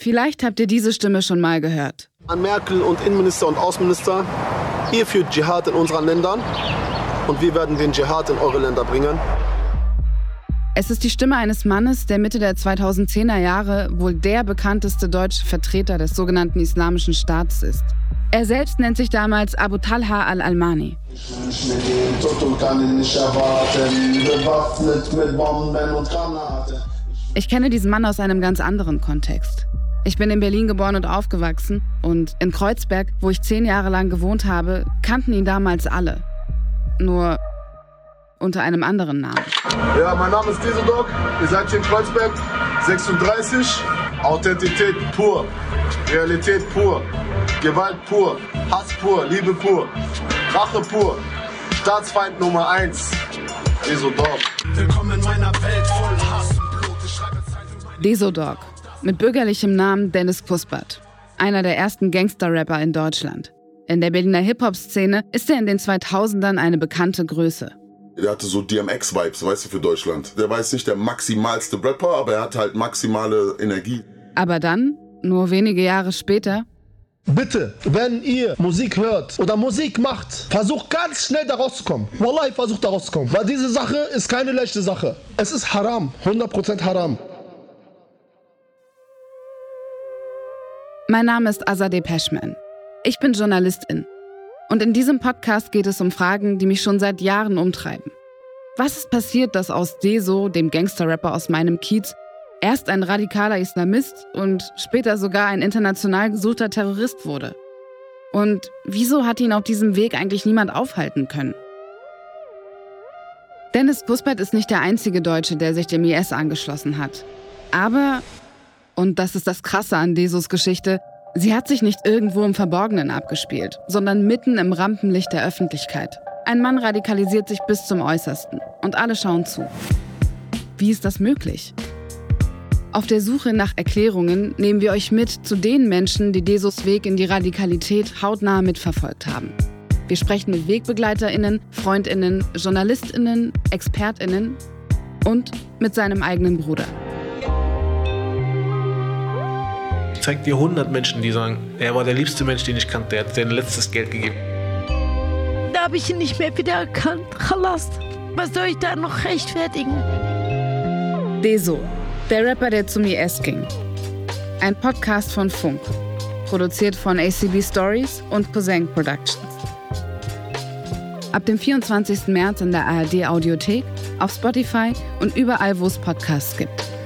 Vielleicht habt ihr diese Stimme schon mal gehört. An Merkel und Innenminister und Außenminister, ihr führt Dschihad in unseren Ländern und wir werden den Dschihad in eure Länder bringen. Es ist die Stimme eines Mannes, der Mitte der 2010er Jahre wohl der bekannteste deutsche Vertreter des sogenannten Islamischen Staates ist. Er selbst nennt sich damals Abu Talha al-Almani. Ich kenne diesen Mann aus einem ganz anderen Kontext. Ich bin in Berlin geboren und aufgewachsen und in Kreuzberg, wo ich zehn Jahre lang gewohnt habe, kannten ihn damals alle. Nur unter einem anderen Namen. Ja, mein Name ist Dieseldog. Ihr seid hier in Kreuzberg, 36. Authentität pur, Realität pur, Gewalt pur, Hass pur, Liebe pur, Rache pur, Staatsfeind Nummer 1. Dieseldog. Willkommen in meiner Welt voll Hass und Blut. Desodog mit bürgerlichem Namen Dennis Kuspert, einer der ersten Gangster-Rapper in Deutschland. In der Berliner Hip-Hop-Szene ist er in den 2000ern eine bekannte Größe. Der hatte so DMX-Vibes, weißt du, für Deutschland. Der war jetzt nicht der maximalste Rapper, aber er hat halt maximale Energie. Aber dann, nur wenige Jahre später, Bitte, wenn ihr Musik hört oder Musik macht, versucht ganz schnell da rauszukommen. Wallahi, versucht da rauszukommen. Weil diese Sache ist keine leichte Sache. Es ist haram, 100% haram. Mein Name ist Azadeh Peschman. Ich bin Journalistin. Und in diesem Podcast geht es um Fragen, die mich schon seit Jahren umtreiben. Was ist passiert, dass aus Deso, dem Gangster-Rapper aus meinem Kiez, erst ein radikaler Islamist und später sogar ein international gesuchter Terrorist wurde? Und wieso hat ihn auf diesem Weg eigentlich niemand aufhalten können? Dennis Buspert ist nicht der einzige Deutsche, der sich dem IS angeschlossen hat. Aber und das ist das Krasse an Desos Geschichte. Sie hat sich nicht irgendwo im Verborgenen abgespielt, sondern mitten im Rampenlicht der Öffentlichkeit. Ein Mann radikalisiert sich bis zum Äußersten und alle schauen zu. Wie ist das möglich? Auf der Suche nach Erklärungen nehmen wir euch mit zu den Menschen, die Desos Weg in die Radikalität hautnah mitverfolgt haben. Wir sprechen mit WegbegleiterInnen, FreundInnen, JournalistInnen, ExpertInnen und mit seinem eigenen Bruder. Zeig dir 100 Menschen, die sagen, er war der liebste Mensch, den ich kannte, er hat sein letztes Geld gegeben. Da habe ich ihn nicht mehr wiedererkannt. Chalas, was soll ich da noch rechtfertigen? Deso, der Rapper, der zum IS ging. Ein Podcast von Funk, produziert von ACB Stories und Cousin Productions. Ab dem 24. März in der ARD Audiothek, auf Spotify und überall, wo es Podcasts gibt.